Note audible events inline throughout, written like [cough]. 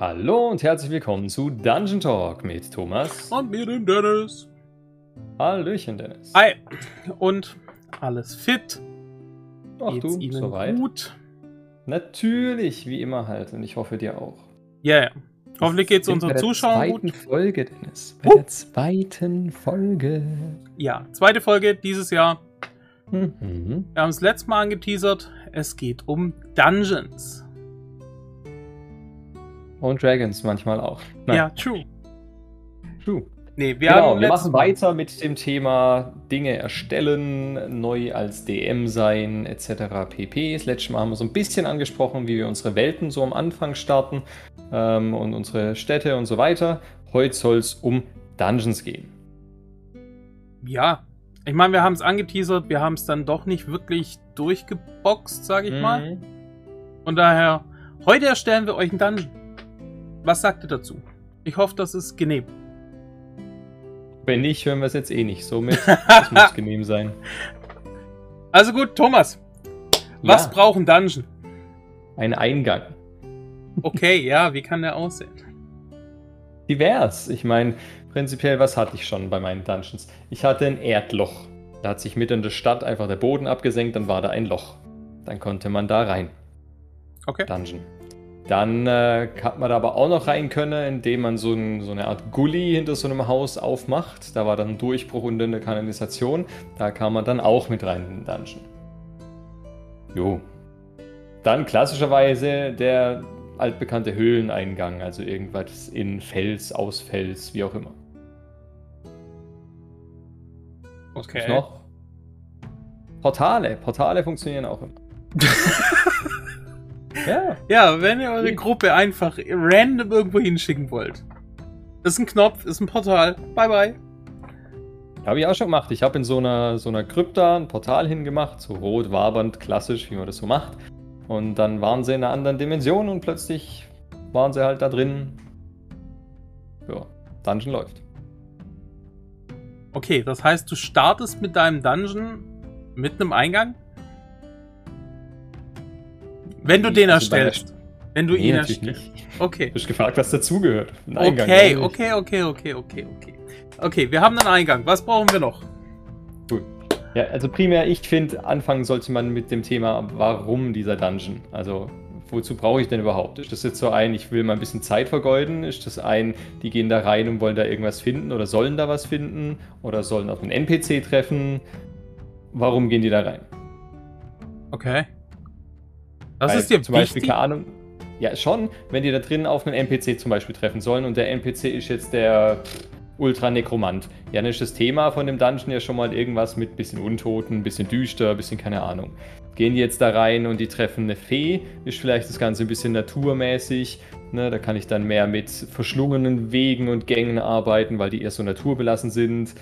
Hallo und herzlich willkommen zu Dungeon Talk mit Thomas. Und mir den Dennis. Hallöchen, Dennis. Hi. Und alles fit? Ach Geht's du, Ihnen soweit? gut? Natürlich, wie immer halt. Und ich hoffe dir auch. Ja, ja. Hoffentlich geht's Wir sind unseren bei der Zuschauern zweiten gut. Folge, Dennis. Bei Huh. der zweiten Folge. Ja, zweite Folge dieses Jahr. Mhm. Wir haben es letztes Mal angeteasert. Es geht um Dungeons. Und Dragons manchmal auch. Ja, true. true. Nee, wir genau, haben wir machen Mal- weiter mit dem Thema Dinge erstellen, neu als DM sein, etc. pp. Das letzte Mal haben wir so ein bisschen angesprochen, wie wir unsere Welten so am Anfang starten ähm, und unsere Städte und so weiter. Heute soll es um Dungeons gehen. Ja. Ich meine, wir haben es angeteasert, wir haben es dann doch nicht wirklich durchgeboxt, sage ich mal. Mhm. Und daher, heute erstellen wir euch einen Dungeon. Was sagt ihr dazu? Ich hoffe, das ist genehm. Wenn nicht, hören wir es jetzt eh nicht. Somit, [laughs] das muss genehm sein. Also gut, Thomas. Was Ja. braucht ein Dungeon? Ein Eingang. Okay, [laughs] ja, wie kann der aussehen? Divers. Ich meine, prinzipiell, was hatte ich schon bei meinen Dungeons? Ich hatte ein Erdloch. Da hat sich mitten in der Stadt einfach der Boden abgesenkt, dann war da ein Loch. Dann konnte man da rein. Okay. Dungeon. Dann äh, hat man da aber auch noch rein können, indem man so, ein, so eine Art Gully hinter so einem Haus aufmacht. Da war dann ein Durchbruch unter eine Kanalisation. Da kam man dann auch mit rein in den Dungeon. Jo. Dann klassischerweise der altbekannte Höhleneingang, also irgendwas in Fels, aus Fels, wie auch immer. Was Okay. noch? Portale. Portale funktionieren auch immer. [laughs] ja. Ja, wenn ihr eure Gruppe einfach random irgendwo hinschicken wollt. Ist ein Knopf, ist ein Portal. Bye bye. Habe ich auch schon gemacht. Ich habe in so einer, so einer Krypta ein Portal hingemacht, so rot, wabernd, klassisch, wie man das so macht. Und dann waren sie in einer anderen Dimension und plötzlich waren sie halt da drin. Ja, Dungeon läuft. Okay, das heißt, du startest mit deinem Dungeon mit einem Eingang? Wenn du den Also erstellst. Wenn du Nee, ihn erstellst. Okay. Du hast gefragt, was dazugehört. Okay, okay, okay, okay, okay, okay. Okay, wir haben einen Eingang. Was brauchen wir noch? Ja, also primär, ich finde, anfangen sollte man mit dem Thema, warum dieser Dungeon? Also, wozu brauche ich denn überhaupt? Ist das jetzt so ein, ich will mal ein bisschen Zeit vergeuden? Ist das ein, die gehen da rein und wollen da irgendwas finden oder sollen da was finden? Oder sollen auf einen NPC treffen? Warum gehen die da rein? Okay. Das Weil ist dir zum Beispiel, wichtig? keine Ahnung. Ja, schon, wenn die da drin auf einen NPC zum Beispiel treffen sollen und der NPC ist jetzt der Ultra-Nekromant. Ja, dann ist das Thema von dem Dungeon ja schon mal irgendwas mit bisschen Untoten, bisschen düster, bisschen keine Ahnung. Gehen die jetzt da rein und die treffen eine Fee, ist vielleicht das Ganze ein bisschen naturmäßig. Ne, da kann ich dann mehr mit verschlungenen Wegen und Gängen arbeiten, weil die eher so naturbelassen sind.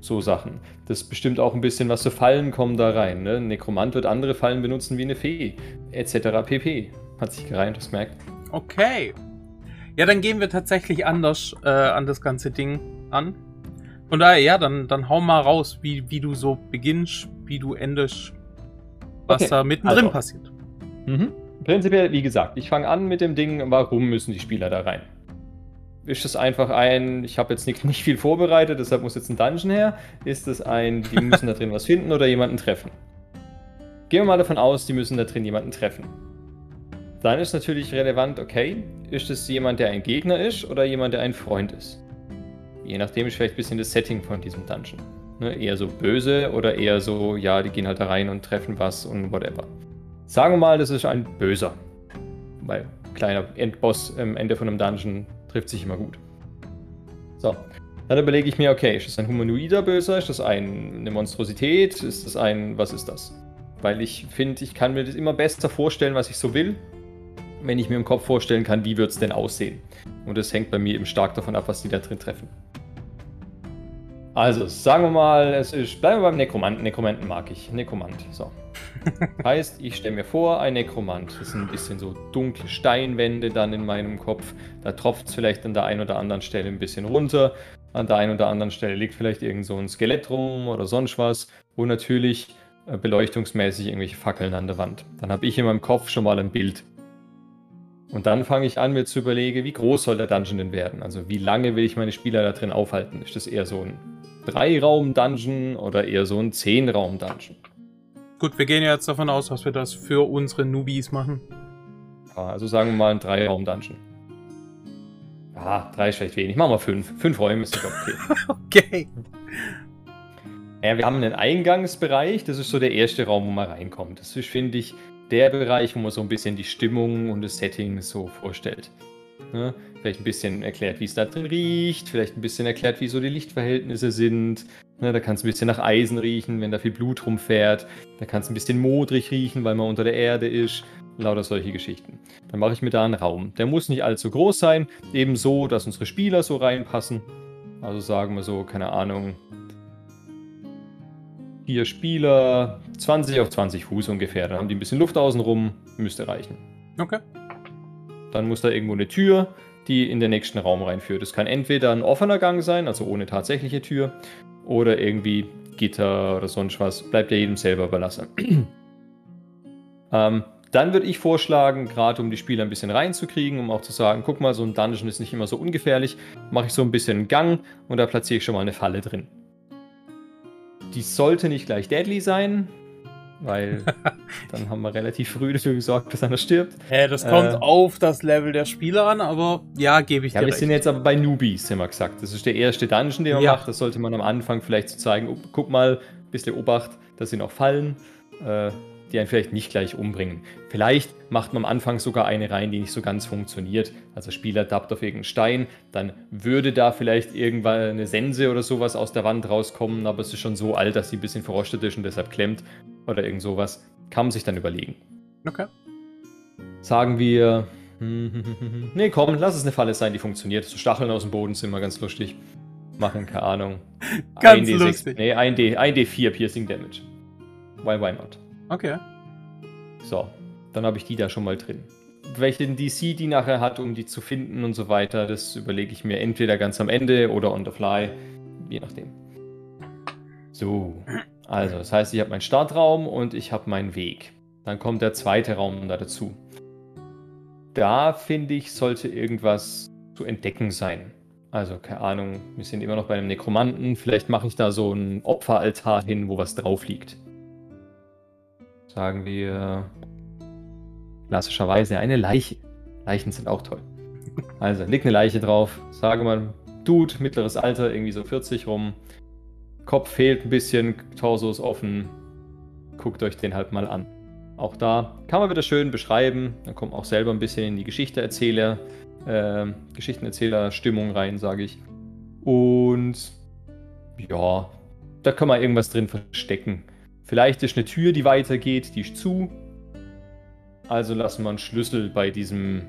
So Sachen. Das bestimmt auch ein bisschen, was für Fallen kommen da rein. Ne? Ein Nekromant wird andere Fallen benutzen wie eine Fee, etc. pp. Hat sich gereimt, das merkt. Okay. Ja, dann gehen wir tatsächlich anders äh, an das ganze Ding an. Von daher, ja, dann, dann hau mal raus, wie, wie du so beginnst, wie du endest, was Okay, da mittendrin also. passiert. Mhm. Prinzipiell, wie gesagt, ich fange an mit dem Ding, warum müssen die Spieler da rein? Ist es einfach ein, ich habe jetzt nicht, [laughs] nicht viel vorbereitet, deshalb muss jetzt ein Dungeon her? Ist es ein, die [laughs] müssen da drin was finden oder jemanden treffen? Gehen wir mal davon aus, die müssen da drin jemanden treffen. Dann ist natürlich relevant, okay, ist es jemand, der ein Gegner ist oder jemand, der ein Freund ist? Je nachdem ist vielleicht ein bisschen das Setting von diesem Dungeon. Ne, eher so böse oder eher so, ja, die gehen halt da rein und treffen was und whatever. Sagen wir mal, das ist ein Böser. Weil kleiner Endboss am Ende von einem Dungeon trifft sich immer gut. So. Dann überlege ich mir, okay, ist das ein humanoider Böser? Ist das ein, eine Monstrosität? Ist das ein, was ist das? Weil ich finde, ich kann mir das immer besser vorstellen, was ich so will, wenn ich mir im Kopf vorstellen kann, wie wird es denn aussehen. Und das hängt bei mir eben stark davon ab, was die da drin treffen. Also, sagen wir mal, es ist, bleiben wir beim Nekromanten. Nekromanten mag ich. Nekromant, so. Heißt, ich stelle mir vor, ein Nekromant. Das sind ein bisschen so dunkle Steinwände dann in meinem Kopf. Da tropft es vielleicht an der einen oder anderen Stelle ein bisschen runter. An der einen oder anderen Stelle liegt vielleicht irgend so ein Skelett rum oder sonst was. Und natürlich äh, beleuchtungsmäßig irgendwelche Fackeln an der Wand. Dann habe ich in meinem Kopf schon mal ein Bild. Und dann fange ich an, mir zu überlegen, wie groß soll der Dungeon denn werden? Also wie lange will ich meine Spieler da drin aufhalten? Ist das eher so ein Drei-Raum-Dungeon oder eher so ein Zehn-Raum-Dungeon? Gut, wir gehen ja jetzt davon aus, dass wir das für unsere Newbies machen. Also sagen wir mal ein Drei-Raum-Dungeon. Ah, drei ist vielleicht wenig. Machen wir fünf. Fünf Räume ist doch okay. [laughs] Okay. Ja, wir haben einen Eingangsbereich, das ist so der erste Raum, wo man reinkommt. Das ist, finde ich, der Bereich, wo man so ein bisschen die Stimmung und das Setting so vorstellt. Ne? Vielleicht ein bisschen erklärt, wie es da drin riecht, vielleicht ein bisschen erklärt, wie so die Lichtverhältnisse sind. Ne? Da kannst du ein bisschen nach Eisen riechen, wenn da viel Blut rumfährt. Da kannst du ein bisschen modrig riechen, weil man unter der Erde ist. Lauter solche Geschichten. Dann mache ich mir da einen Raum. Der muss nicht allzu groß sein, eben so, dass unsere Spieler so reinpassen. Also sagen wir so, keine Ahnung, vier Spieler, 20 auf 20 Fuß ungefähr. Dann haben die ein bisschen Luft außenrum, müsste reichen. Okay. Dann muss da irgendwo eine Tür, die in den nächsten Raum reinführt. Das kann entweder ein offener Gang sein, also ohne tatsächliche Tür, oder irgendwie Gitter oder sonst was. Bleibt ja jedem selber überlassen. [clears throat] ähm, dann würde ich vorschlagen, gerade um die Spieler ein bisschen reinzukriegen, um auch zu sagen, guck mal, so ein Dungeon ist nicht immer so ungefährlich, mache ich so ein bisschen einen Gang und da platziere ich schon mal eine Falle drin. Die sollte nicht gleich deadly sein, weil [laughs] dann haben wir relativ früh dafür gesorgt, dass einer stirbt. Äh, das kommt Äh. auf das Level der Spieler an, aber ja, gebe ich Ja, dir wir recht. sind jetzt aber bei Newbies, haben wir gesagt. Das ist der erste Dungeon, den man Ja. macht. Das sollte man am Anfang vielleicht so zeigen. Oh, guck mal, bisschen Obacht, da sind auch Fallen, äh, die einen vielleicht nicht gleich umbringen. Vielleicht macht man am Anfang sogar eine rein, die nicht so ganz funktioniert. Also Spieler tappt auf irgendeinen Stein, dann würde da vielleicht irgendwann eine Sense oder sowas aus der Wand rauskommen, aber es ist schon so alt, dass sie ein bisschen verrostet ist und deshalb klemmt oder irgend sowas. Kann man sich dann überlegen. Okay. Sagen wir. [laughs] Nee, komm, lass es eine Falle sein, die funktioniert. So Stacheln aus dem Boden sind immer ganz lustig. Machen, keine Ahnung. [laughs] Ganz 1D6 lustig. Nee, 1D, 1D4 Piercing Damage. Why, why not? Okay. So, dann habe ich die da schon mal drin. Welchen DC die nachher hat, um die zu finden und so weiter, das überlege ich mir entweder ganz am Ende oder on the fly. Je nachdem. So, also, das heißt, ich habe meinen Startraum und ich habe meinen Weg. Dann kommt der zweite Raum da dazu. Da finde ich, sollte irgendwas zu entdecken sein. Also, keine Ahnung, wir sind immer noch bei einem Nekromanten. Vielleicht mache ich da so einen Opferaltar hin, wo was drauf liegt. Sagen wir klassischerweise eine Leiche. Leichen sind auch toll. Also, liegt eine Leiche drauf. Sage mal, Dude, mittleres Alter, irgendwie so 40 rum. Kopf fehlt ein bisschen, Torso ist offen. Guckt euch den halt mal an. Auch da kann man wieder schön beschreiben. Dann kommt auch selber ein bisschen in die Geschichteerzähler, äh, Geschichtenerzähler-Stimmung rein, sage ich. Und ja, da kann man irgendwas drin verstecken. Vielleicht ist eine Tür, die weitergeht, die ist zu. Also lassen wir einen Schlüssel bei diesem,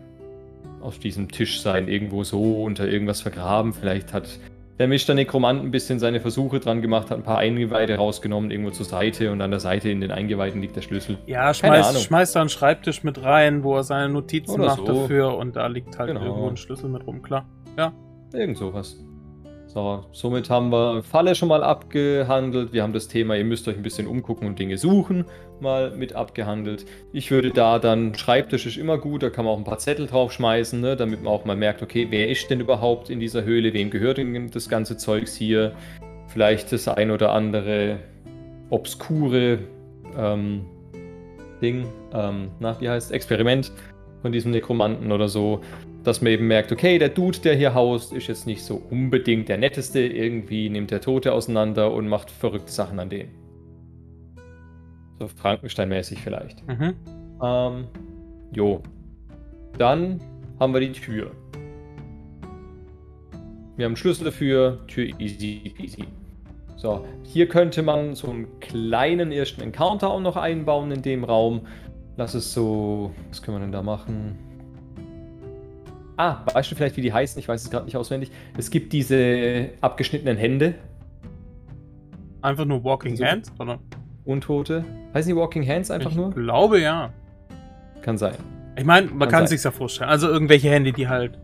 auf diesem Tisch sein, irgendwo so unter irgendwas vergraben. Vielleicht hat der Mr. Nekromant ein bisschen seine Versuche dran gemacht, hat ein paar Eingeweide rausgenommen, irgendwo zur Seite und an der Seite in den Eingeweiden liegt der Schlüssel. Ja, schmeißt, schmeißt da einen Schreibtisch mit rein, wo er seine Notizen Oder macht so. dafür und da liegt halt Genau. irgendwo ein Schlüssel mit rum, klar. Irgend sowas. So, somit haben wir Falle schon mal abgehandelt. Wir haben das Thema, ihr müsst euch ein bisschen umgucken und Dinge suchen, mal mit abgehandelt. Ich würde da dann, Schreibtisch ist immer gut, da kann man auch ein paar Zettel draufschmeißen, ne, damit man auch mal merkt, okay, wer ist denn überhaupt in dieser Höhle, wem gehört denn das ganze Zeugs hier? Vielleicht das ein oder andere obskure ähm, Ding, ähm, na, wie heißt Experiment von diesem Nekromanten oder so, dass man eben merkt, okay, der Dude, der hier haust, ist jetzt nicht so unbedingt der netteste, irgendwie nimmt der Tote auseinander und macht verrückte Sachen an denen. So Frankenstein-mäßig vielleicht. Mhm. Ähm, jo. Dann haben wir die Tür. Wir haben einen Schlüssel dafür, Tür easy peasy. So, hier könnte man so einen kleinen ersten Encounter auch noch einbauen in dem Raum. Lass es so, was können wir denn da machen? Ah, weißt du vielleicht, wie die heißen? Ich weiß es gerade nicht auswendig. Es gibt diese abgeschnittenen Hände, Einfach nur Walking So. Hands, oder? Untote. Heißen die Walking Hands einfach ich nur? glaube ja. Kann sein. Ich meine, man Kann kann sich's ja vorstellen. Also irgendwelche Hände, die halt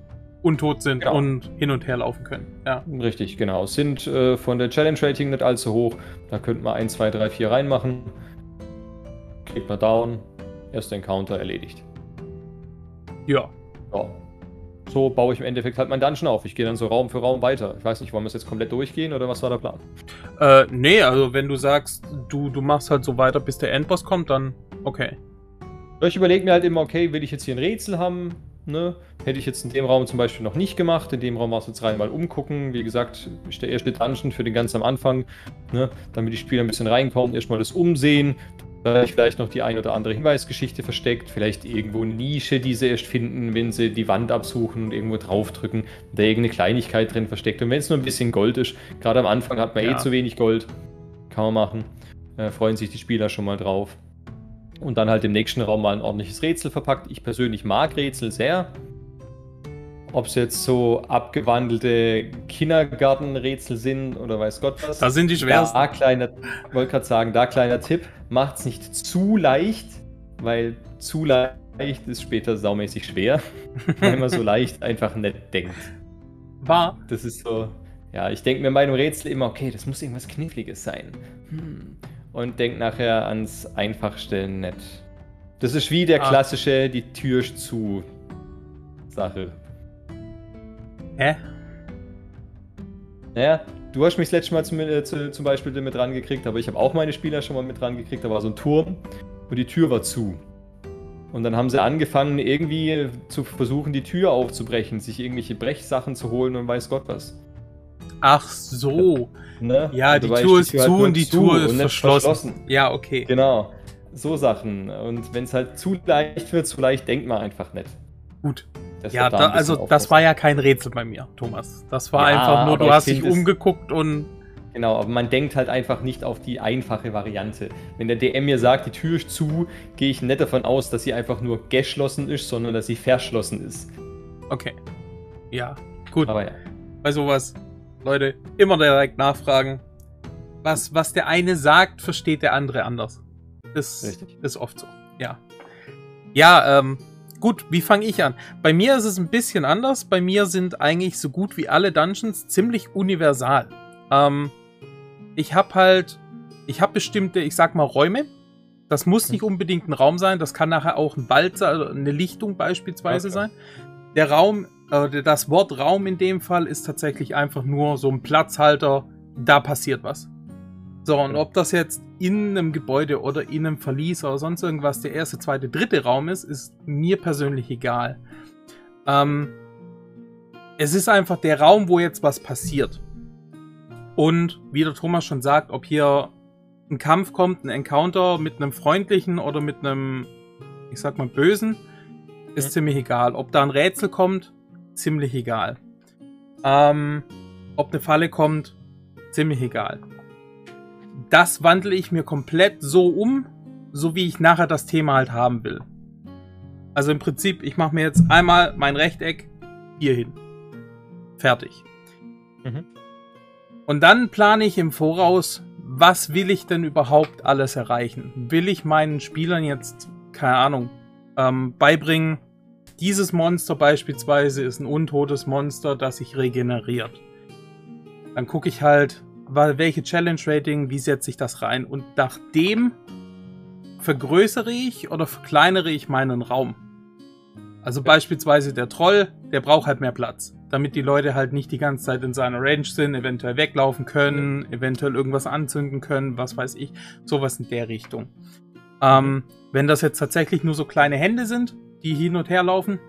untot sind Genau. und hin und her laufen können. Ja. Richtig, genau. Sind äh, von der Challenge Rating nicht allzu hoch. Da könnte man 1, 2, 3, 4 reinmachen. Kriegt man down. Erster Encounter erledigt. Ja. Ja. So baue ich im Endeffekt halt mein Dungeon auf. Ich gehe dann so Raum für Raum weiter. Ich weiß nicht, wollen wir es jetzt komplett durchgehen oder was war der Plan? Äh, nee, also wenn du sagst, du, du machst halt so weiter, bis der Endboss kommt, dann okay. Ich überlege mir halt immer, okay, will ich jetzt hier ein Rätsel haben? Ne? Hätte ich jetzt in dem Raum zum Beispiel noch nicht gemacht. In dem Raum war es jetzt rein mal umgucken. Wie gesagt, ist der erste Dungeon für den ganz am Anfang, ne? damit die Spieler ein bisschen reinkommen, erstmal das Umsehen. Vielleicht noch die ein oder andere Hinweisgeschichte versteckt, vielleicht irgendwo eine Nische, die sie erst finden, wenn sie die Wand absuchen und irgendwo draufdrücken, da irgendeine Kleinigkeit drin versteckt. Und wenn es nur ein bisschen Gold ist, gerade am Anfang hat man eh Ja. eh zu wenig Gold, kann man machen. Äh, freuen sich die Spieler schon mal drauf. Und dann halt im nächsten Raum mal ein ordentliches Rätsel verpackt. Ich persönlich mag Rätsel sehr. Ob es jetzt so abgewandelte Kindergartenrätsel sind oder weiß Gott was. Da sind die schwersten. Da kleiner, wollte gerade sagen, da kleiner Tipp, macht's nicht zu leicht, weil zu leicht ist später saumäßig schwer, [laughs] weil man so leicht einfach nicht denkt. War. Das ist so, ja, ich denke mir bei einem Rätsel immer, okay, das muss irgendwas Kniffliges sein. Hm. Und denk nachher ans Einfachstellen nicht. Das ist wie der Ah. klassische, die Tür zu Sache. Hä? Naja, du hast mich das letzte Mal zum, äh, zu, zum Beispiel mit dran gekriegt, aber ich habe auch meine Spieler schon mal mit dran gekriegt. Da war so ein Turm und die Tür war zu. Und dann haben sie angefangen, irgendwie zu versuchen, die Tür aufzubrechen, sich irgendwelche Brechsachen zu holen und weiß Gott was. Ach so. Ne? Ja, Und die Tür ist ist die Tür halt zu und die Tür ist und nicht verschlossen. Ja, okay. Genau. So Sachen. Und wenn es halt zu leicht wird, zu leicht denkt man einfach nicht. Gut. Das Ja, da da, also das war ja kein Rätsel bei mir, Thomas. Das war Ja, einfach nur, du hast dich umgeguckt und Genau, aber man denkt halt einfach nicht auf die einfache Variante. Wenn der DM mir sagt, die Tür ist zu, gehe ich nicht davon aus, dass sie einfach nur geschlossen ist, sondern dass sie verschlossen ist. okay. Ja, gut. Aber ja. Bei sowas, Leute, immer direkt nachfragen. Was, was der eine sagt, versteht der andere anders. Das Richtig. ist oft so. Ja. Ja, ähm, gut, wie fange ich an? Bei mir ist es ein bisschen anders. Bei mir sind eigentlich so gut wie alle Dungeons ziemlich universal. Ähm, ich habe halt, ich habe bestimmte, ich sag mal, Räume. Das muss nicht unbedingt ein Raum sein, das kann nachher auch ein Wald sein, also eine Lichtung beispielsweise Okay. sein. Der Raum, äh, das Wort Raum in dem Fall ist tatsächlich einfach nur so ein Platzhalter, da passiert was. So, und ob das jetzt in einem Gebäude oder in einem Verlies oder sonst irgendwas der erste, zweite, dritte Raum ist, ist mir persönlich egal. Ähm, es ist einfach der Raum, wo jetzt was passiert. Und wie der Thomas schon sagt, ob hier ein Kampf kommt, ein Encounter mit einem freundlichen oder mit einem, ich sag mal, bösen, ist Mhm. ziemlich egal. Ob da ein Rätsel kommt, ziemlich egal. Ähm, ob eine Falle kommt, ziemlich egal. Das wandle ich mir komplett so um, so wie ich nachher das Thema halt haben will. Also im Prinzip, ich mache mir jetzt einmal mein Rechteck hier hin. Fertig. Mhm. Und dann plane ich im Voraus, was will ich denn überhaupt alles erreichen? Will ich meinen Spielern jetzt, keine Ahnung, ähm, beibringen, dieses Monster beispielsweise ist ein untotes Monster, das sich regeneriert. Dann gucke ich halt, welche Challenge-Rating, wie setze ich das rein? Und nach dem vergrößere ich oder verkleinere ich meinen Raum. Also beispielsweise der Troll, der braucht halt mehr Platz, damit die Leute halt nicht die ganze Zeit in seiner Range sind, eventuell weglaufen können, eventuell irgendwas anzünden können, was weiß ich, sowas in der Richtung. Ähm, wenn das jetzt tatsächlich nur so kleine Hände sind, die hin und her laufen,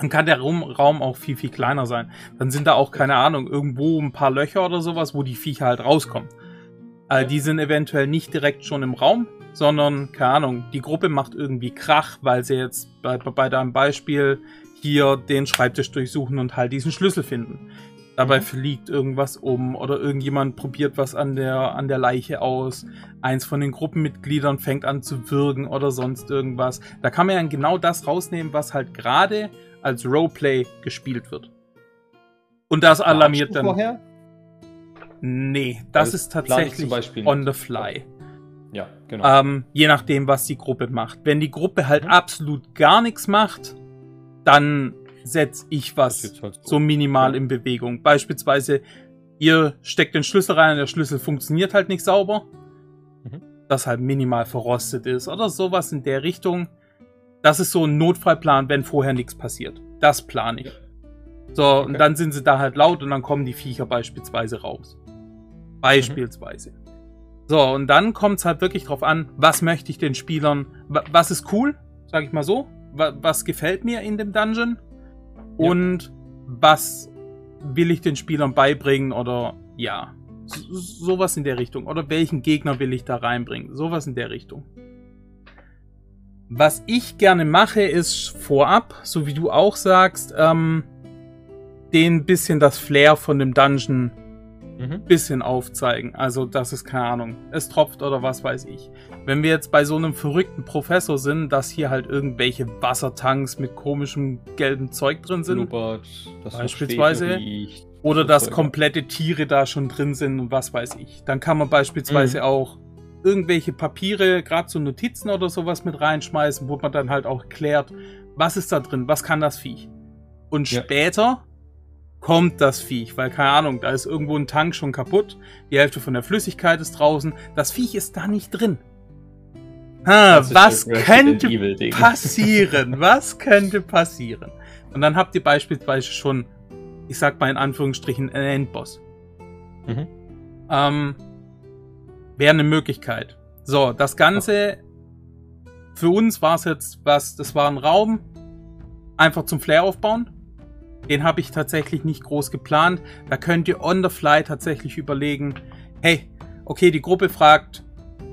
dann kann der Raum, auch viel, viel kleiner sein. Dann sind da auch, keine Ahnung, irgendwo ein paar Löcher oder sowas, wo die Viecher halt rauskommen. Äh, die sind eventuell nicht direkt schon im Raum, sondern, keine Ahnung, die Gruppe macht irgendwie Krach, weil sie jetzt bei, bei deinem Beispiel hier den Schreibtisch durchsuchen und halt diesen Schlüssel finden. Dabei Mhm. fliegt irgendwas um oder irgendjemand probiert was an der, an der Leiche aus. Eins von den Gruppenmitgliedern fängt an zu würgen oder sonst irgendwas. Da kann man ja genau das rausnehmen, was halt gerade als Roleplay gespielt wird. Und das alarmiert dann. Vorher? Nee, das Weil ist tatsächlich on the fly. Ja, genau. Ähm, je nachdem, was die Gruppe macht. Wenn die Gruppe halt Mhm. absolut gar nichts macht, dann setze ich was halt so minimal in Bewegung. Beispielsweise, ihr steckt den Schlüssel rein und der Schlüssel funktioniert halt nicht sauber. Mhm. Das halt minimal verrostet ist oder sowas in der Richtung. Das ist so ein Notfallplan, wenn vorher nichts passiert. Das plane ich. So, okay. und dann sind sie da halt laut und dann kommen die Viecher beispielsweise raus. Beispielsweise. Mhm. So, und dann kommt es halt wirklich drauf an, was möchte ich den Spielern, was ist cool, sag ich mal so, was gefällt mir in dem Dungeon und was will ich den Spielern beibringen oder ja, sowas in der Richtung. Oder welchen Gegner will ich da reinbringen, sowas in der Richtung. Was ich gerne mache, ist vorab, so wie du auch sagst, ähm, den bisschen das Flair von dem Dungeon mhm. bisschen aufzeigen. Also, das ist keine Ahnung, es tropft oder was weiß ich. Wenn wir jetzt bei so einem verrückten Professor sind, dass hier halt irgendwelche Wassertanks mit komischem gelbem Zeug drin sind, Blubbert, beispielsweise, oder dass komplette Tiere da schon drin sind und was weiß ich, dann kann man beispielsweise mhm. auch irgendwelche Papiere, gerade so Notizen oder sowas mit reinschmeißen, wo man dann halt auch klärt, was ist da drin, was kann das Viech. Und ja. später kommt das Viech, weil keine Ahnung, da ist irgendwo ein Tank schon kaputt, die Hälfte von der Flüssigkeit ist draußen, das Viech ist da nicht drin. Ha, was könnte passieren? Was könnte passieren? Und dann habt ihr beispielsweise schon, ich sag mal in Anführungsstrichen, einen Endboss. Mhm. Ähm, Wäre eine Möglichkeit. So, das Ganze, für uns war es jetzt was, das war ein Raum, einfach zum Flair aufbauen. Den habe ich tatsächlich nicht groß geplant. Da könnt ihr on the fly tatsächlich überlegen, hey, okay, die Gruppe fragt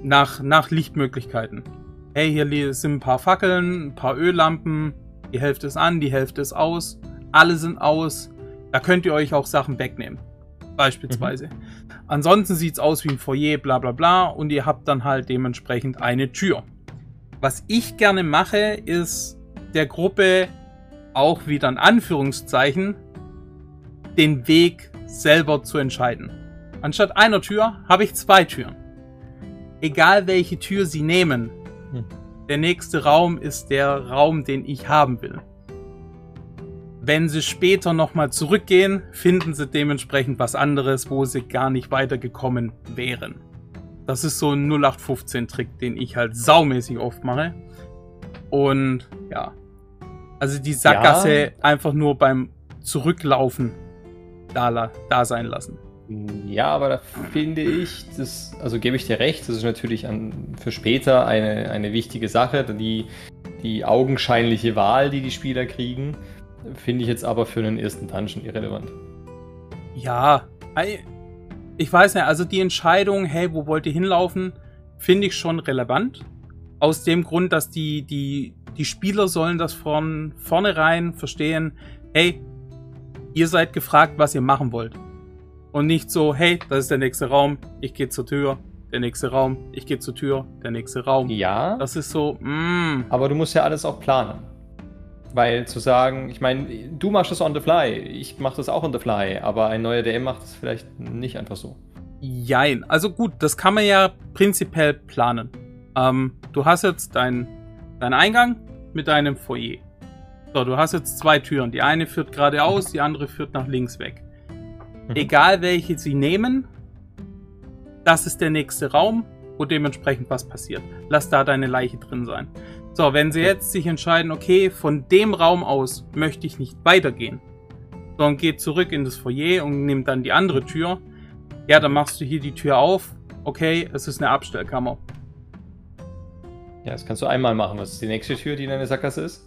nach, nach Lichtmöglichkeiten. Hey, hier sind ein paar Fackeln, ein paar Öllampen, die Hälfte ist an, die Hälfte ist aus, alle sind aus. Da könnt ihr euch auch Sachen wegnehmen. Beispielsweise. Mhm. Ansonsten sieht es aus wie ein Foyer, bla bla bla, und ihr habt dann halt dementsprechend eine Tür. Was ich gerne mache, ist der Gruppe auch wieder in Anführungszeichen den Weg selber zu entscheiden. Anstatt einer Tür habe ich zwei Türen. Egal welche Tür sie nehmen, hm. der nächste Raum ist der Raum, den ich haben will. Wenn sie später nochmal zurückgehen, finden sie dementsprechend was anderes, wo sie gar nicht weitergekommen wären. Das ist so ein 0815-Trick, den ich halt saumäßig oft mache. Und ja, also die Sackgasse ja. einfach nur beim Zurücklaufen da, da sein lassen. Ja, aber da finde ich, das, also gebe ich dir recht, das ist natürlich an, für später eine, eine wichtige Sache, die, die augenscheinliche Wahl, die die Spieler kriegen, finde ich jetzt aber für einen ersten Dungeon irrelevant. Ja, ich weiß nicht, also die Entscheidung, hey, wo wollt ihr hinlaufen, finde ich schon relevant. Aus dem Grund, dass die, die die Spieler sollen das von vornherein verstehen, hey, ihr seid gefragt, was ihr machen wollt. Und nicht so, hey, das ist der nächste Raum, ich gehe zur Tür, der nächste Raum, ich gehe zur Tür, der nächste Raum. Ja. Das ist so, mm. Aber du musst ja alles auch planen. Weil zu sagen, ich meine, du machst das on the fly, ich mach das auch on the fly, aber ein neuer DM macht das vielleicht nicht einfach so. Jein. Also gut, das kann man ja prinzipiell planen. Ähm, du hast jetzt deinen dein Eingang, mit deinem Foyer. So, du hast jetzt zwei Türen. Die eine führt geradeaus, die andere führt nach links weg. Mhm. Egal welche sie nehmen, das ist der nächste Raum, wo dementsprechend was passiert. Lass da deine Leiche drin sein. So, wenn sie jetzt sich entscheiden, okay, von dem Raum aus möchte ich nicht weitergehen, sondern geht zurück in das Foyer und nimmt dann die andere Tür, ja, dann machst du hier die Tür auf. Okay, es ist eine Abstellkammer. Ja, das kannst du einmal machen. Was ist die nächste Tür, die in deine Sackgasse ist?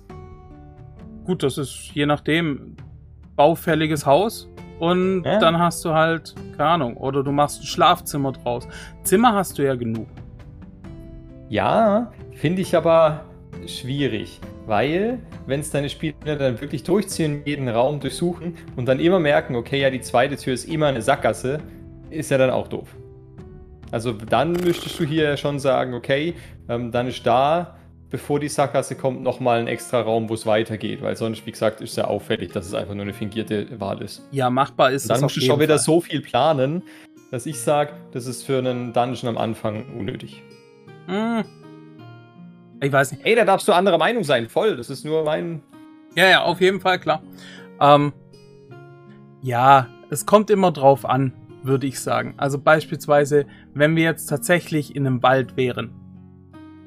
Gut, das ist je nachdem baufälliges Haus. Und ja. dann hast du halt, keine Ahnung, oder du machst ein Schlafzimmer draus. Zimmer hast du ja genug. Ja, finde ich aber schwierig. Weil, wenn es deine Spieler dann wirklich durchziehen, jeden Raum durchsuchen und dann immer merken, okay, ja, die zweite Tür ist immer eine Sackgasse, ist ja dann auch doof. Also dann müsstest du hier schon sagen, okay, ähm, dann ist da, bevor die Sackgasse kommt, nochmal ein extra Raum, wo es weitergeht. Weil sonst, wie gesagt, ist ja auffällig, dass es einfach nur eine fingierte Wahl ist. Ja, machbar ist Und dann musst du schon wieder Fall. so viel planen, dass ich sage, das ist für einen Dungeon am Anfang unnötig. Hm. Ich weiß nicht. Ey, da darfst du anderer Meinung sein, voll. Das ist nur mein. Ja, ja, auf jeden Fall, klar. Ähm, ja, es kommt immer drauf an würde ich sagen. Also beispielsweise, wenn wir jetzt tatsächlich in einem Wald wären,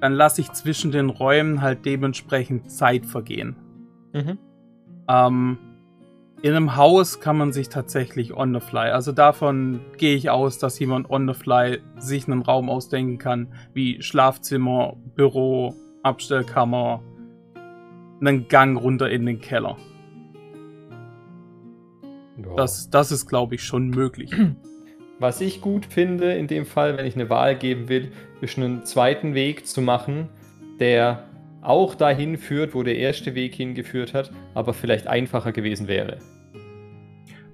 dann lasse ich zwischen den Räumen halt dementsprechend Zeit vergehen. Mhm. Ähm, in einem Haus kann man sich tatsächlich on the fly, also davon gehe ich aus, dass jemand on the fly sich einen Raum ausdenken kann, wie Schlafzimmer, Büro, Abstellkammer, einen Gang runter in den Keller. Ja. Das, das ist, glaube ich, schon möglich. [clears throat] Was ich gut finde in dem Fall, wenn ich eine Wahl geben will, ist einen zweiten Weg zu machen, der auch dahin führt, wo der erste Weg hingeführt hat, aber vielleicht einfacher gewesen wäre.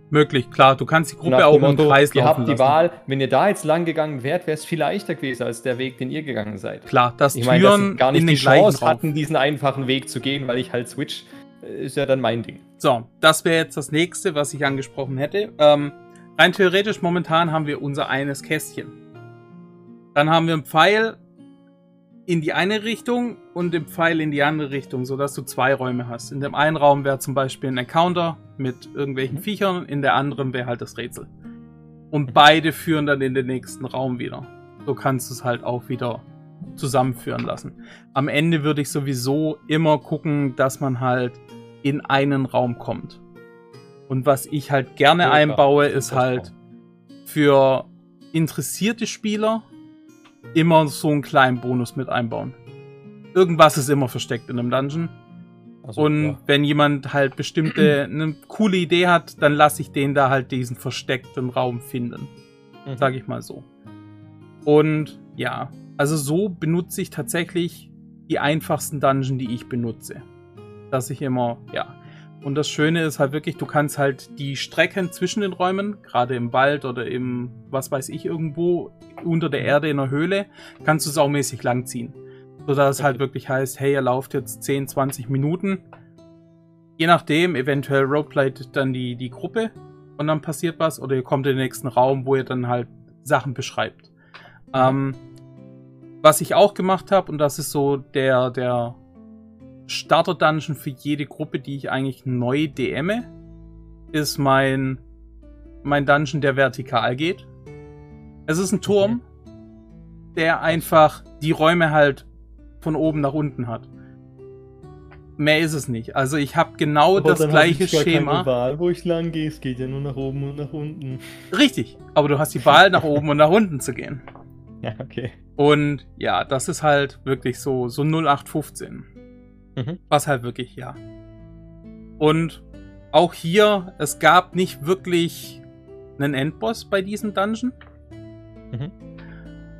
Möglich, klar. Du kannst die Gruppe Nach auch im Kreis Ihr habt die lassen. Wahl, wenn ihr da jetzt lang gegangen wärt, wäre es viel leichter gewesen als der Weg, den ihr gegangen seid. Klar, dass Ich meine, dass gar nicht die Chance hatten, diesen einfachen Weg zu gehen, weil ich halt switch, äh, ist ja dann mein Ding. So, das wäre jetzt das nächste, was ich angesprochen hätte. Ähm, rein theoretisch, momentan haben wir unser eines Kästchen. Dann haben wir einen Pfeil in die eine Richtung und den Pfeil in die andere Richtung, sodass du zwei Räume hast. In dem einen Raum wäre zum Beispiel ein Encounter mit irgendwelchen Mhm. Viechern, in der anderen wäre halt das Rätsel. Und beide führen dann in den nächsten Raum wieder. So kannst du es halt auch wieder zusammenführen lassen. Am Ende würde ich sowieso immer gucken, dass man halt in einen Raum kommt. Und was ich halt gerne Ja, einbaue, ist halt für interessierte Spieler immer so einen kleinen Bonus mit einbauen. Irgendwas ist immer versteckt in einem Dungeon. Also, Und ja. wenn jemand halt bestimmte [clears throat] eine coole Idee hat, dann lasse ich den da halt diesen versteckten Raum finden. Mhm. Sag ich mal so. Und ja, also so benutze ich tatsächlich die einfachsten Dungeon, die ich benutze. Dass ich immer, ja. Und das Schöne ist halt wirklich, du kannst halt die Strecken zwischen den Räumen, gerade im Wald oder im, was weiß ich, irgendwo unter der Erde in der Höhle, kannst du saumäßig langziehen. Sodass es halt wirklich heißt, hey, ihr lauft jetzt 10, 20 Minuten. Je nachdem, eventuell roleplayt dann die, die Gruppe und dann passiert was oder ihr kommt in den nächsten Raum, wo ihr dann halt Sachen beschreibt. Ähm, was ich auch gemacht habe, und das ist so der, der Starter-Dungeon für jede Gruppe, die ich eigentlich neu DMe, ist mein, mein Dungeon, der vertikal geht. Es ist ein Turm, der einfach die Räume halt von oben nach unten hat. Mehr ist es nicht. Also ich habe genau Aber das gleiche ich gar Schema. Keine Wahl, wo ich lang gehe. Es geht ja nur nach oben und nach unten. Richtig. Aber du hast die Wahl, nach oben und nach unten zu gehen. [laughs] Ja, okay. Und ja, das ist halt wirklich so, so 0815. Mhm. Was halt wirklich, ja. Und auch hier, es gab nicht wirklich einen Endboss bei diesem Dungeon. Mhm.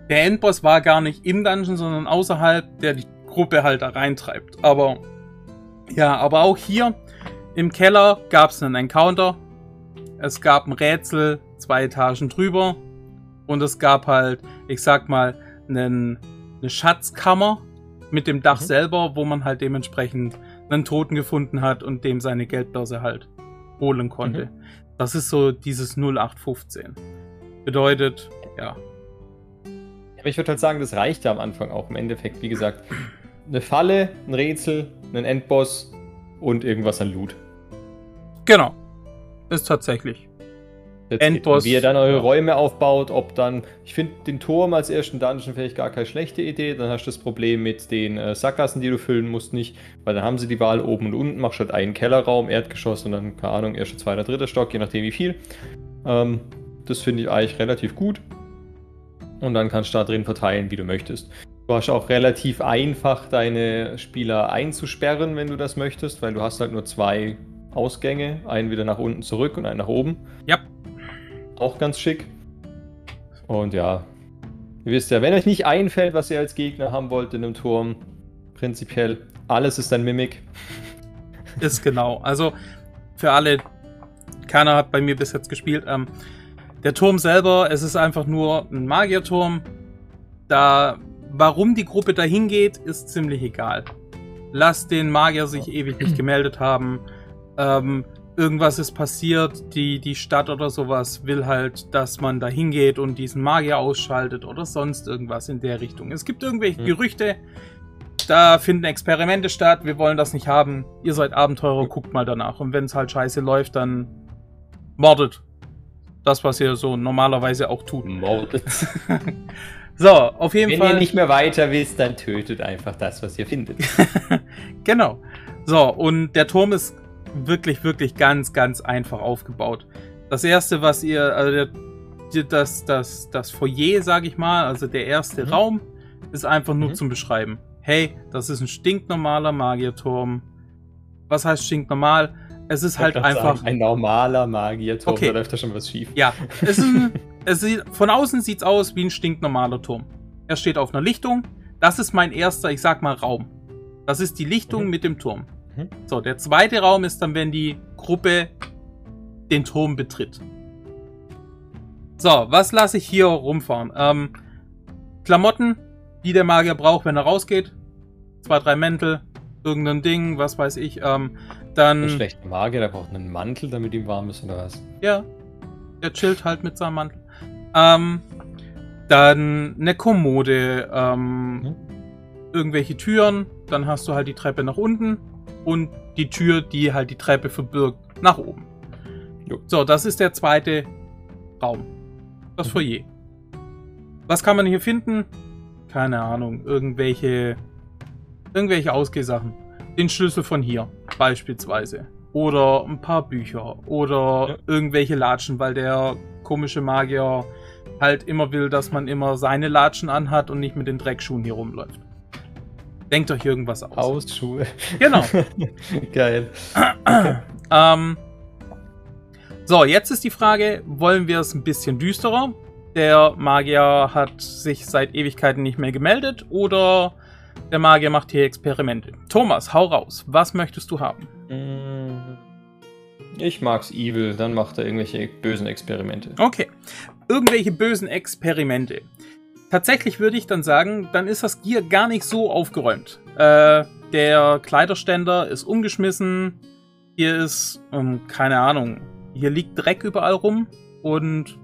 Der Endboss war gar nicht im Dungeon, sondern außerhalb, der die Gruppe halt da reintreibt. Aber ja, aber auch hier im Keller gab es einen Encounter. Es gab ein Rätsel zwei Etagen drüber. Und es gab halt, ich sag mal, einen, eine Schatzkammer mit dem Dach Mhm. selber, wo man halt dementsprechend einen Toten gefunden hat und dem seine Geldbörse halt holen konnte. Das ist so dieses 0815. Bedeutet, ja, Aber ich würde halt sagen, das reicht ja am Anfang auch im Endeffekt. Wie gesagt, eine Falle, ein Rätsel, ein Endboss und irgendwas an Loot. genau. Ist tatsächlich. That's Endboss, Wie ihr dann eure. Räume aufbaut, ob dann. Ich finde den Turm als ersten Dungeon vielleicht gar keine schlechte Idee. Dann hast du das Problem mit den äh, Sackgassen, die du füllen musst, nicht. Weil dann haben sie die Wahl oben und unten. Machst halt einen Kellerraum, Erdgeschoss und dann, keine Ahnung, erster, zweiter, dritter Stock, je nachdem wie viel. Ähm, das finde ich eigentlich relativ gut. Und dann kannst du da drin verteilen, wie du möchtest. Du hast auch relativ einfach, deine Spieler einzusperren, wenn du das möchtest, weil du hast halt nur zwei Ausgänge. Einen wieder nach unten zurück und einen nach oben. Ja. Auch ganz schick. Und ja, ihr wisst ja, wenn euch nicht einfällt, was ihr als Gegner haben wollt in einem Turm, prinzipiell, alles ist ein Mimik. [laughs] Ist genau. Also für alle, keiner hat bei mir bis jetzt gespielt. Ähm, der Turm selber, es ist einfach nur ein Magierturm. Da, warum die Gruppe dahin geht, ist ziemlich egal. Lasst den Magier sich [clears throat] ewig nicht gemeldet haben. Ähm, irgendwas ist passiert, die, die Stadt oder sowas will halt, dass man da hingeht und diesen Magier ausschaltet oder sonst irgendwas in der Richtung. Es gibt irgendwelche Hm. Gerüchte, da finden Experimente statt, wir wollen das nicht haben. Ihr seid Abenteurer, guckt mal danach. Und wenn es halt scheiße läuft, dann mordet. Das, was ihr so normalerweise auch tut. Mordet. [laughs] So, auf jeden Wenn Fall. ihr nicht mehr weiter wisst, dann tötet einfach das, was ihr findet. [laughs] genau. So, und der Turm ist wirklich, wirklich ganz, ganz einfach aufgebaut. Das erste, was ihr, also der, das, das, das Foyer, sage ich mal, also der erste Mhm. Raum, ist einfach nur Mhm. zum Beschreiben. Hey, das ist ein stinknormaler Magierturm. Was heißt stinknormal? Es ist halt Ich grad einfach. Sagen, ein normaler Magierturm, Okay. da läuft da schon was schief. Ja, es ist ein, [laughs] es sieht, von außen sieht's aus wie ein stinknormaler Turm. Er steht auf einer Lichtung. Das ist mein erster, ich sag mal, Raum. Das ist die Lichtung Mhm. mit dem Turm. Mhm. So, der zweite Raum ist dann, wenn die Gruppe den Turm betritt. So, was lasse ich hier rumfahren? Ähm, Klamotten, die der Magier braucht, wenn er rausgeht. Zwei, drei Mäntel, irgendein Ding, was weiß ich. Ähm, dann. Ein schlechter Magier, der braucht einen Mantel, damit ihm warm ist oder was? Ja. Der chillt halt mit seinem Mantel. Ähm, dann eine Kommode, ähm, Mhm. irgendwelche Türen, dann hast du halt die Treppe nach unten und die Tür, die halt die Treppe verbirgt, nach oben. Jo. So, das ist der zweite Raum. Das Mhm. Foyer. Was kann man hier finden? Keine Ahnung, irgendwelche irgendwelche Ausgehsachen. Den Schlüssel von hier, beispielsweise. Oder ein paar Bücher. Oder Ja. irgendwelche Latschen, weil der komische Magier halt immer will, dass man immer seine Latschen anhat und nicht mit den Dreckschuhen hier rumläuft. Denkt euch irgendwas aus. Hausschuhe. Genau. [laughs] Geil. ähm, so, jetzt ist die Frage, wollen wir es ein bisschen düsterer? Der Magier hat sich seit Ewigkeiten nicht mehr gemeldet oder der Magier macht hier Experimente. Thomas, hau raus. Was möchtest du haben? Mm, Ich mag's evil, dann macht er irgendwelche bösen Experimente. Okay. Irgendwelche bösen Experimente. Tatsächlich würde ich dann sagen, dann ist das Gear gar nicht so aufgeräumt. Äh, der Kleiderständer ist umgeschmissen. Hier ist, ähm, keine Ahnung, hier liegt Dreck überall rum. Und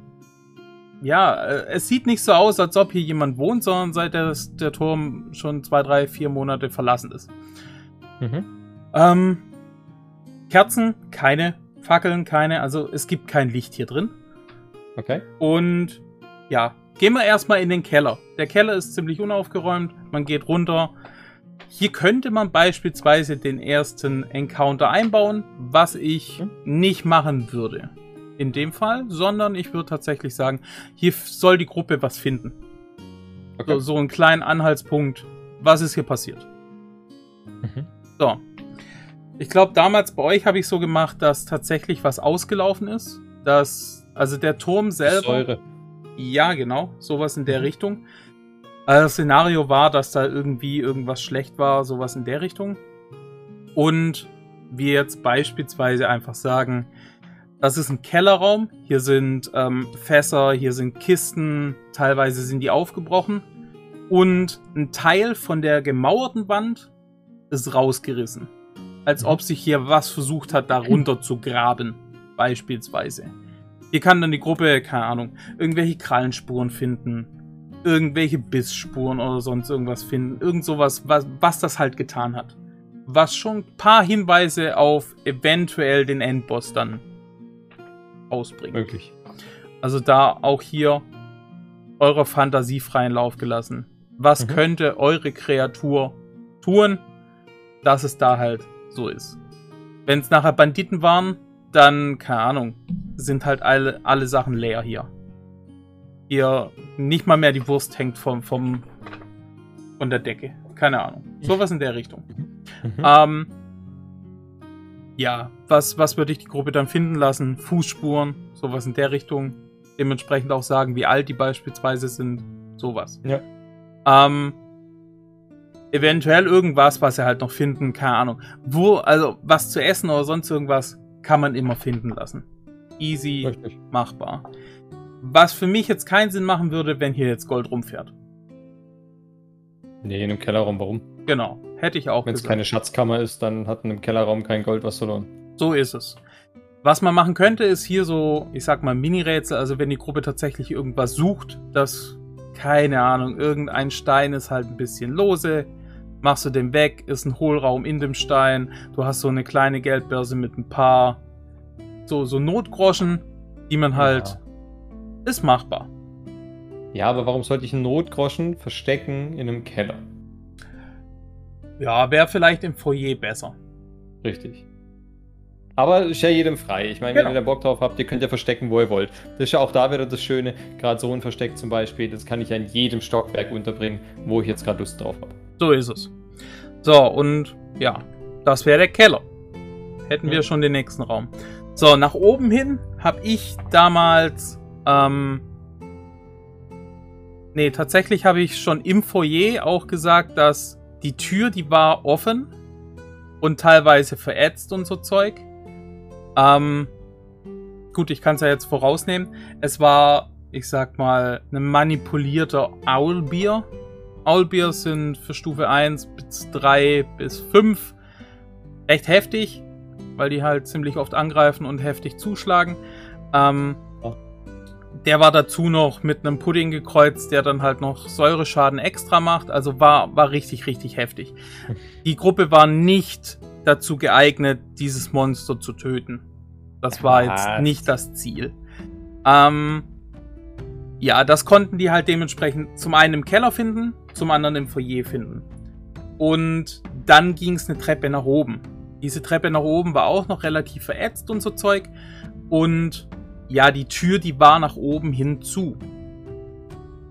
ja, äh, es sieht nicht so aus, als ob hier jemand wohnt, sondern seit der, der Turm schon zwei, drei, vier Monate verlassen ist. Mhm. Ähm, Kerzen, keine. Fackeln, keine. Also es gibt kein Licht hier drin. Okay. Und ja, gehen wir erstmal in den Keller. Der Keller ist ziemlich unaufgeräumt. Man geht runter. Hier könnte man beispielsweise den ersten Encounter einbauen, was ich Hm. nicht machen würde. In dem Fall, sondern ich würde tatsächlich sagen, hier soll die Gruppe was finden. okay. So, so einen kleinen Anhaltspunkt. Was ist hier passiert? Mhm. So. Ich glaube, damals bei euch habe ich so gemacht, dass tatsächlich was ausgelaufen ist. Dass, also der Turm selber. Säure. Ja, genau. Sowas in der Richtung. Also das Szenario war, dass da irgendwie irgendwas schlecht war, sowas in der Richtung. Und wir jetzt beispielsweise einfach sagen, das ist ein Kellerraum. Hier sind ähm, Fässer, hier sind Kisten, teilweise sind die aufgebrochen. Und ein Teil von der gemauerten Wand ist rausgerissen. Als Mhm. ob sich hier was versucht hat, darunter zu graben. Beispielsweise. Hier kann dann die Gruppe, keine Ahnung, irgendwelche Krallenspuren finden, irgendwelche Bissspuren oder sonst irgendwas finden. Irgend sowas, was, was das halt getan hat. Was schon ein paar Hinweise auf eventuell den Endboss dann ausbringt. Möglich. Also da auch hier eurer Fantasie freien Lauf gelassen. Was Mhm. könnte eure Kreatur tun, dass es da halt so ist? Wenn es nachher Banditen waren, dann, keine Ahnung, sind halt alle, alle Sachen leer hier. Hier nicht mal mehr die Wurst hängt vom, vom, von der Decke. Keine Ahnung. Sowas in der Richtung. Mhm. Ähm, ja, was, was würde ich die Gruppe dann finden lassen? Fußspuren, sowas in der Richtung. Dementsprechend auch sagen, wie alt die beispielsweise sind. Sowas. Ja. Ähm, eventuell irgendwas, was sie halt noch finden, keine Ahnung. Wo, also was zu essen oder sonst irgendwas, kann man immer finden lassen. Easy Richtig. machbar. Was für mich jetzt keinen Sinn machen würde, wenn hier jetzt Gold rumfährt. Nee, in einem Kellerraum, warum? Genau. Hätte ich auch Wenn es keine Schatzkammer ist, dann hat in einem Kellerraum kein Gold was verloren. So ist es. Was man machen könnte, ist hier so, ich sag mal, Mini-Rätsel. Also wenn die Gruppe tatsächlich irgendwas sucht, das, keine Ahnung, irgendein Stein ist halt ein bisschen lose, machst du den weg, ist ein Hohlraum in dem Stein, du hast so eine kleine Geldbörse mit ein paar so, so Notgroschen, die man halt, ist machbar. Ja, aber warum sollte ich einen Notgroschen verstecken in einem Keller? Ja, wäre vielleicht im Foyer besser. Richtig. Aber ist ja jedem frei. Ich meine, Genau. wenn ihr da Bock drauf habt, ihr könnt ja verstecken, wo ihr wollt. Das ist ja auch da wieder das Schöne. Gerade so ein Versteck zum Beispiel, das kann ich ja in jedem Stockwerk unterbringen, wo ich jetzt gerade Lust drauf habe. So ist es. So, und ja, das wäre der Keller. Hätten wir schon den nächsten Raum. So, nach oben hin habe ich damals. Ähm, nee, tatsächlich habe ich schon im Foyer auch gesagt, dass die Tür, die war offen und teilweise verätzt und so Zeug. Ähm, gut, ich kann es ja jetzt vorausnehmen. Es war, ich sag mal, ein manipulierter Owlbier. Owlbier sind für Stufe 1 bis 3 bis 5 echt heftig, weil die halt ziemlich oft angreifen und heftig zuschlagen. Ähm. Der war dazu noch mit einem Pudding gekreuzt, der dann halt noch Säureschaden extra macht. Also war, war richtig, richtig heftig. Die Gruppe war nicht dazu geeignet, dieses Monster zu töten. Das war jetzt nicht das Ziel. Ähm, ja, das konnten die halt dementsprechend zum einen im Keller finden, zum anderen im Foyer finden. Und dann ging es eine Treppe nach oben. Diese Treppe nach oben war auch noch relativ verätzt und so Zeug. Und ja, die Tür, die war nach oben hin zu.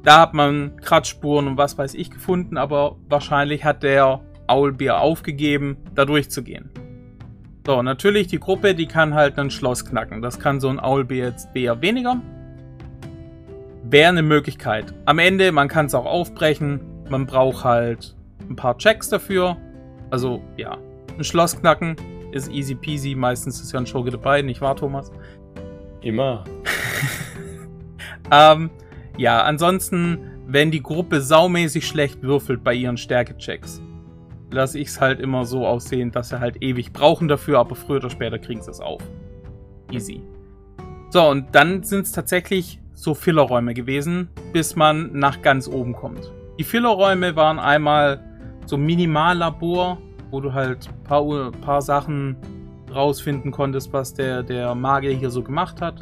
Da hat man Kratzspuren und was weiß ich gefunden, aber wahrscheinlich hat der Aulbär aufgegeben, da durchzugehen. So, natürlich die Gruppe, die kann halt ein Schloss knacken. Das kann so ein Aulbär jetzt eher weniger. Wäre eine Möglichkeit. Am Ende, man kann es auch aufbrechen. Man braucht halt ein paar Checks dafür. Also, ja. Ein Schloss knacken ist easy peasy. Meistens ist ja ein Schurke dabei, nicht wahr, Thomas? Immer. [laughs] Ähm, ja, ansonsten, wenn die Gruppe saumäßig schlecht würfelt bei ihren Stärkechecks, lasse ich es halt immer so aussehen, dass sie halt ewig brauchen dafür, aber früher oder später kriegen sie es auf. Easy. So, und dann sind es tatsächlich so Fillerräume gewesen, bis man nach ganz oben kommt. Die Fillerräume waren einmal so Minimallabor, wo du halt ein paar, paar Sachen rausfinden konntest, was der, der Magier hier so gemacht hat.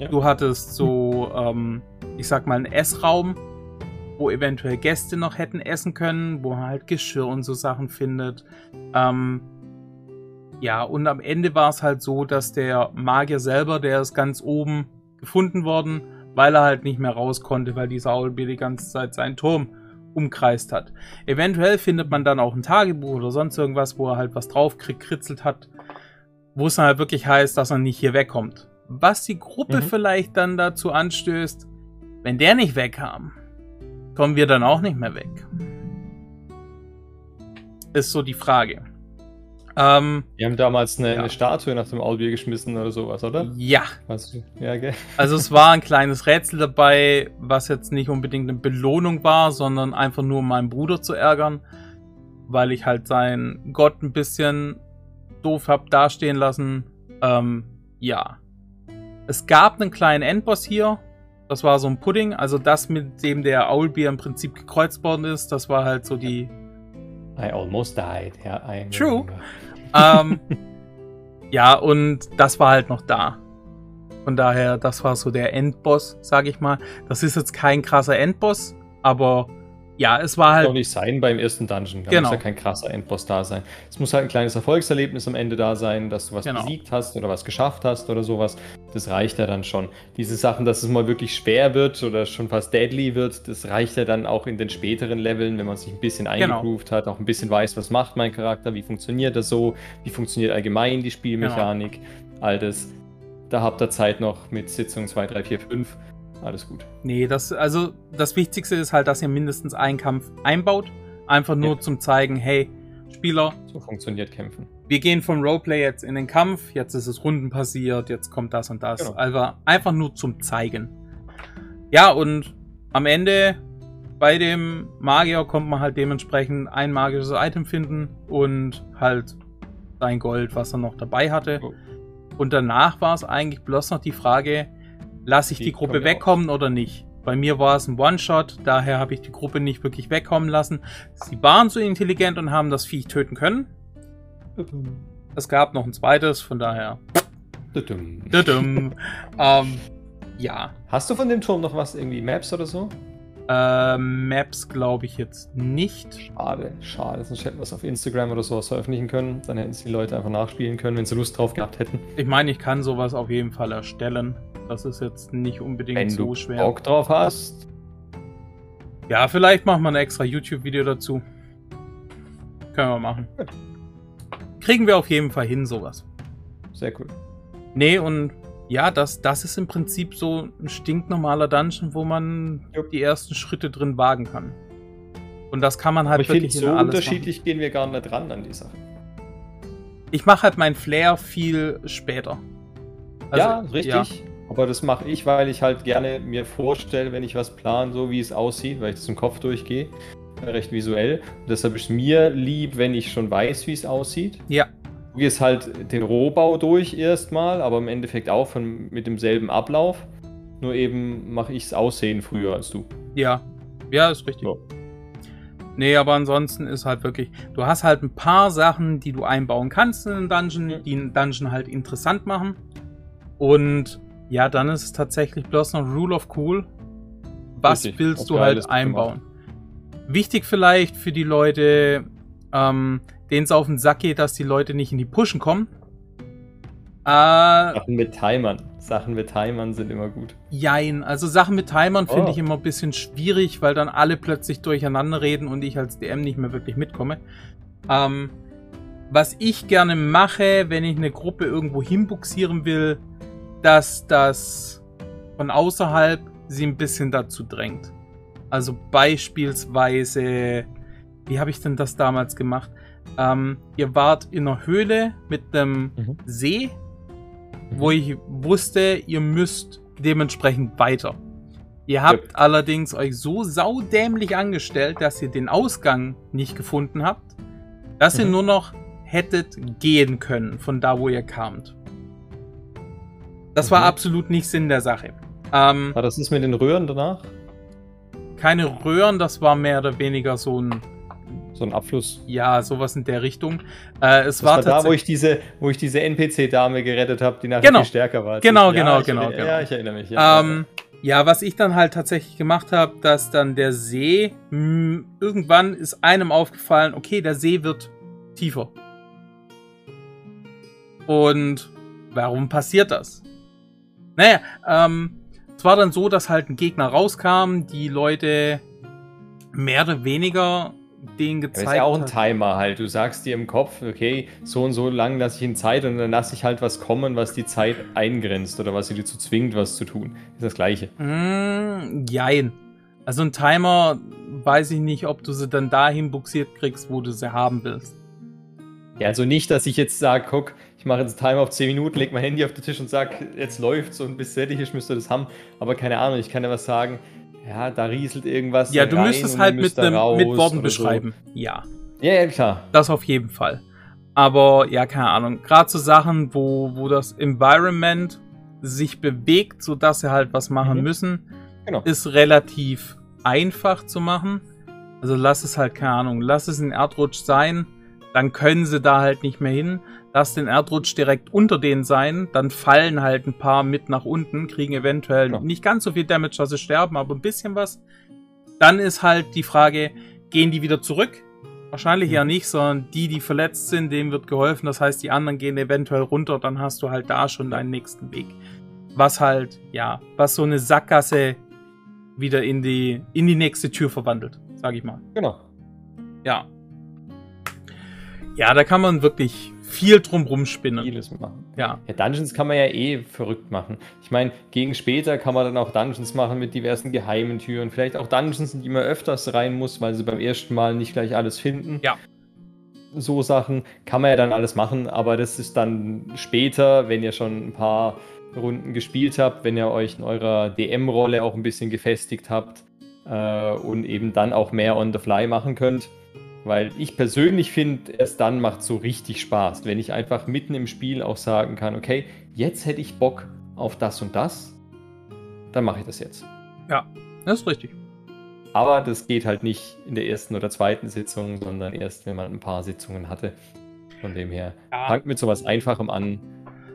Ja. Du hattest so, ähm, ich sag mal, einen Essraum, wo eventuell Gäste noch hätten essen können, wo man halt Geschirr und so Sachen findet. Ähm, ja, und am Ende war es halt so, dass der Magier selber, der ist ganz oben gefunden worden, weil er halt nicht mehr raus konnte, weil dieser Aulbier die ganze Zeit seinen Turm umkreist hat. Eventuell findet man dann auch ein Tagebuch oder sonst irgendwas, wo er halt was drauf kritzelt hat, wo es dann halt wirklich heißt, dass er nicht hier wegkommt. Was die Gruppe Mhm. vielleicht dann dazu anstößt, wenn der nicht wegkam, kommen wir dann auch nicht mehr weg. Ist so die Frage. Ähm, Wir haben damals eine, Ja. eine Statue nach dem Aulbier geschmissen oder sowas, oder? ja, du? Ja, gell? [laughs] also es war ein kleines Rätsel dabei, was jetzt nicht unbedingt eine Belohnung war, sondern einfach nur um meinen Bruder zu ärgern, weil ich halt seinen Gott ein bisschen doof hab dastehen lassen. Ähm, ja. Es gab einen kleinen Endboss hier. Das war so ein Pudding, also das, mit dem der Aulbier im Prinzip gekreuzt worden ist, das war halt so die I almost died. Ja, I True. Ähm, ja, und das war halt noch da. Von daher, das war so der Endboss, sag ich mal. Das ist jetzt kein krasser Endboss, aber ja, es war Kann halt. auch nicht sein beim ersten Dungeon. Da Genau. muss ja kein krasser Endboss da sein. Es muss halt ein kleines Erfolgserlebnis am Ende da sein, dass du was Genau. besiegt hast oder was geschafft hast oder sowas. Das reicht ja dann schon. Diese Sachen, dass es mal wirklich schwer wird oder schon fast deadly wird, das reicht ja dann auch in den späteren Leveln, wenn man sich ein bisschen Genau. eingegroovt hat, auch ein bisschen weiß, was macht mein Charakter, wie funktioniert das so, wie funktioniert allgemein die Spielmechanik, Genau. all das. Da habt ihr Zeit noch mit Sitzung 2, 3, 4, 5. Alles gut. Nee, das, also das Wichtigste ist halt, dass ihr mindestens einen Kampf einbaut. Einfach nur Ja. zum zeigen, hey, Spieler, So funktioniert Kämpfen. wir gehen vom Roleplay jetzt in den Kampf, jetzt ist es Runden passiert, jetzt kommt das und das. Genau. Also einfach nur zum Zeigen. Ja, und am Ende bei dem Magier kommt man halt dementsprechend ein magisches Item finden und halt sein Gold, was er noch dabei hatte. Oh. Und danach war es eigentlich bloß noch die Frage, lasse ich Wie die Gruppe wegkommen oder nicht? Bei mir war es ein One-Shot, daher habe ich die Gruppe nicht wirklich wegkommen lassen. Sie waren so intelligent und haben das Viech töten können. Es gab noch ein zweites, von daher. Tudum. Tudum. [laughs] ähm, Ja. Hast du von dem Turm noch was, irgendwie Maps oder so? Äh, Maps glaube ich jetzt nicht. Schade, schade. Sonst hätten wir es auf Instagram oder sowas veröffentlichen können. Dann hätten es die Leute einfach nachspielen können, wenn sie Lust drauf gehabt hätten. Ich meine, ich kann sowas auf jeden Fall erstellen. Das ist jetzt nicht unbedingt Wenn so du schwer. Bock drauf hast. Ja, vielleicht machen wir ein extra YouTube-Video dazu. Können wir machen. Kriegen wir auf jeden Fall hin, sowas. Sehr cool. Nee, und ja, das, das ist im Prinzip so ein stinknormaler Dungeon, wo man Jupp. die ersten Schritte drin wagen kann. Und das kann man Aber halt ich finde, wirklich so in alles unterschiedlich gehen wir gar nicht ran an die Sache. machen. Ich mache halt mein Flair viel später. Also, ja, richtig. Aber das mache ich, weil ich halt gerne mir vorstelle, wenn ich was plane, so wie es aussieht, weil ich das im Kopf durchgehe. Recht visuell. Und deshalb ist mir lieb, wenn ich schon weiß, wie es aussieht. Ja, Du gehst halt den Rohbau durch erstmal, aber im Endeffekt auch von, mit demselben Ablauf. Nur eben mache ich es aussehen früher als du. ja. Ja, ist richtig. Ja. Nee, aber ansonsten ist halt wirklich, du hast halt ein paar Sachen, die du einbauen kannst in einen Dungeon, die einen Dungeon halt interessant machen. Und ja, dann ist es tatsächlich bloß noch Rule of Cool. Was Richtig, willst du halt einbauen? Wichtig vielleicht für die Leute, ähm, denen es auf den Sack geht, dass die Leute nicht in die Pushen kommen. Äh, Sachen mit Timern. Sachen mit Timern sind immer gut. Jein, also Sachen mit Timern finde Oh. ich immer ein bisschen schwierig, weil dann alle plötzlich durcheinander reden und ich als DM nicht mehr wirklich mitkomme. Ähm, was ich gerne mache, wenn ich eine Gruppe irgendwo hinbuxieren will, dass das von außerhalb sie ein bisschen dazu drängt. Also beispielsweise, wie habe ich denn das damals gemacht? Ähm, ihr wart in einer Höhle mit einem Mhm. See wo ich wusste, ihr müsst dementsprechend weiter. Ihr habt allerdings euch so saudämlich angestellt, dass ihr den Ausgang nicht gefunden habt, dass ihr Mhm. nur noch hättet gehen können von da, wo ihr kamt. Das war Mhm. absolut nicht Sinn der Sache. Ähm, War das ist mit den Röhren danach? keine Röhren, das war mehr oder weniger so ein, So ein Abfluss. ja, sowas in der Richtung. Äh, es Das war, war, da, wo ich diese, wo ich diese NPC-Dame gerettet habe, die nachher Genau. viel stärker war. Genau, ich. genau, genau, erinnere- genau. Ja, ich erinnere mich. Ja, Ähm, ja, was ich dann halt tatsächlich gemacht habe, dass dann der See, mh, irgendwann ist einem aufgefallen, okay, der See wird tiefer. Und warum passiert das? Naja, ähm, es war dann so, dass halt ein Gegner rauskam, die Leute mehr oder weniger den Das gezeigt ist ja auch ein Timer halt. Du sagst dir im Kopf, okay, so und so lang lasse ich in Zeit und dann lasse ich halt was kommen, was die Zeit eingrenzt oder was sie dazu zwingt, was zu tun. ist das Gleiche. Mm, jein. Also ein Timer, weiß ich nicht, ob du sie dann dahin buxiert kriegst, wo du sie haben willst. Ja, also nicht, dass ich jetzt sage, guck, mache jetzt einen Timer auf 10 Minuten, leg mein Handy auf den Tisch und sag, jetzt läuft's und bis fertig ist, müsst ihr das haben. Aber keine Ahnung, ich kann ja was sagen, ja, da rieselt irgendwas. Ja, du müsstest halt mit, einem, mit Worten beschreiben. Ja, So. Ja, ja, klar. das auf jeden Fall. Aber ja, keine Ahnung. Gerade so Sachen, wo, wo das Environment sich bewegt, sodass sie halt was machen Mhm. müssen, Genau. ist relativ einfach zu machen. Also lass es halt, keine Ahnung, lass es ein Erdrutsch sein, dann können sie da halt nicht mehr hin. Lass den Erdrutsch direkt unter denen sein, dann fallen halt ein paar mit nach unten, kriegen eventuell Ja. nicht ganz so viel Damage, dass sie sterben, aber ein bisschen was. Dann ist halt die Frage, gehen die wieder zurück? Wahrscheinlich ja nicht, sondern die, die verletzt sind, denen wird geholfen. Das heißt, die anderen gehen eventuell runter, dann hast du halt da schon deinen nächsten Weg. Was halt, ja, was so eine Sackgasse wieder in die, in die nächste Tür verwandelt, sag ich mal. Genau. Ja. Ja, da kann man wirklich viel drum rumspinnen. Vieles machen. Ja. Ja, Dungeons kann man ja eh verrückt machen. Ich meine, gegen später kann man dann auch Dungeons machen mit diversen geheimen Türen. Vielleicht auch Dungeons, in die man öfters rein muss, weil sie beim ersten Mal nicht gleich alles finden. Ja. So Sachen kann man ja dann alles machen, aber das ist dann später, wenn ihr schon ein paar Runden gespielt habt, wenn ihr euch in eurer DM-Rolle auch ein bisschen gefestigt habt äh, und eben dann auch mehr on the fly machen könnt. Weil ich persönlich finde, erst dann macht so richtig Spaß, wenn ich einfach mitten im Spiel auch sagen kann, okay, jetzt hätte ich Bock auf das und das, dann mache ich das jetzt. Das ist richtig. Aber das geht halt nicht in der ersten oder zweiten Sitzung, sondern erst, wenn man ein paar Sitzungen hatte. Von dem her, Ja. fangt mit sowas Einfachem an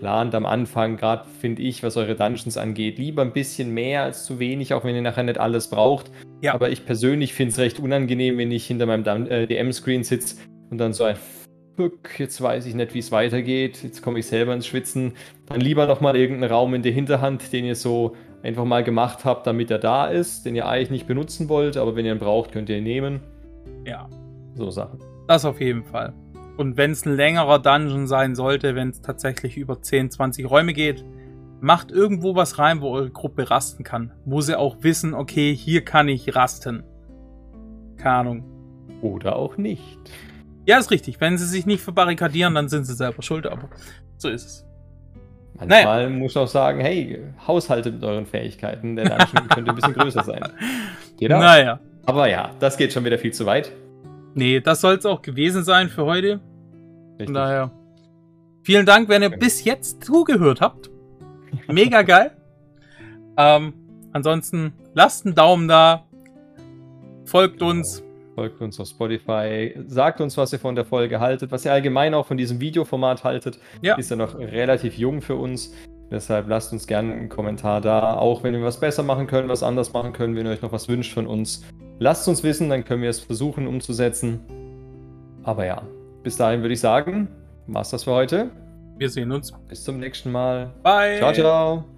plant am Anfang, gerade finde ich, was eure Dungeons angeht, lieber ein bisschen mehr als zu wenig, auch wenn ihr nachher nicht alles braucht. Ja. Aber ich persönlich finde es recht unangenehm, wenn ich hinter meinem Dun- äh, DM-Screen sitze und dann so ein Fuck, jetzt weiß ich nicht, wie es weitergeht, jetzt komme ich selber ins Schwitzen. Dann lieber nochmal irgendeinen Raum in der Hinterhand, den ihr so einfach mal gemacht habt, damit er da ist, den ihr eigentlich nicht benutzen wollt, aber wenn ihr ihn braucht, könnt ihr ihn nehmen. Ja, So Sachen. das auf jeden Fall. Und wenn es ein längerer Dungeon sein sollte, wenn es tatsächlich über 10, 20 Räume geht, macht irgendwo was rein, wo eure Gruppe rasten kann. Wo sie auch wissen, okay, hier kann ich rasten. Keine Ahnung. Oder auch nicht. Ja, ist richtig. Wenn sie sich nicht verbarrikadieren, dann sind sie selber schuld, aber so ist es. Manchmal muss ich auch sagen, hey, haushaltet mit euren Fähigkeiten, der Dungeon könnte ein bisschen größer sein. [laughs] Geht auch. Naja. Aber ja, das geht schon wieder viel zu weit. Nee, das soll es auch gewesen sein für heute. Richtig. Von daher. Vielen Dank, wenn ihr bis jetzt zugehört habt. Mega [laughs] geil. ähm, ansonsten lasst einen Daumen da. Folgt uns. Folgt uns auf Spotify. Sagt uns, was ihr von der Folge haltet, was ihr allgemein auch von diesem Videoformat haltet. Ja. Ist ja noch relativ jung für uns. Deshalb lasst uns gerne einen Kommentar da. Auch wenn wir was besser machen können, was anders machen können, wenn ihr euch noch was wünscht von uns. Lasst uns wissen, dann können wir es versuchen umzusetzen. Aber ja, bis dahin würde ich sagen, war's das für heute. Wir sehen uns. Bis zum nächsten Mal. Bye. Ciao, ciao.